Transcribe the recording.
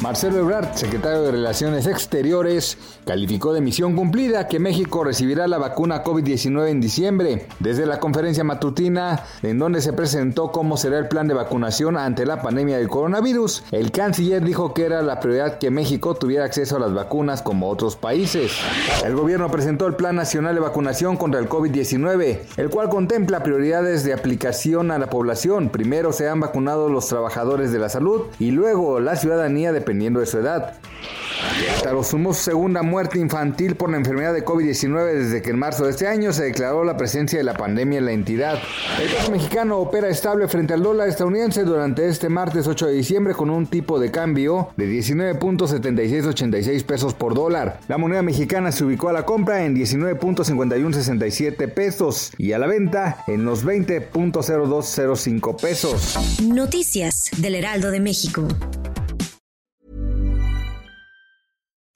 Marcelo Ebrard, secretario de Relaciones Exteriores, calificó de misión cumplida que México recibirá la vacuna COVID-19 en diciembre. Desde la conferencia matutina, en donde se presentó cómo será el plan de vacunación ante la pandemia del coronavirus, el canciller dijo que era la prioridad que México tuviera acceso a las vacunas como otros países. El gobierno presentó el Plan Nacional de Vacunación contra el COVID-19, el cual contempla prioridades de aplicación a la población. Primero se han vacunado los trabajadores de la salud y luego la ciudadanía de dependiendo de su edad. Hasta lo sumo segunda muerte infantil por la enfermedad de COVID-19 desde que en marzo de este año se declaró la presencia de la pandemia en la entidad. El peso mexicano opera estable frente al dólar estadounidense durante este martes 8 de diciembre con un tipo de cambio de 19.7686 pesos por dólar. La moneda mexicana se ubicó a la compra en 19.5167 pesos y a la venta en los 20.0205 pesos. Noticias del Heraldo de México.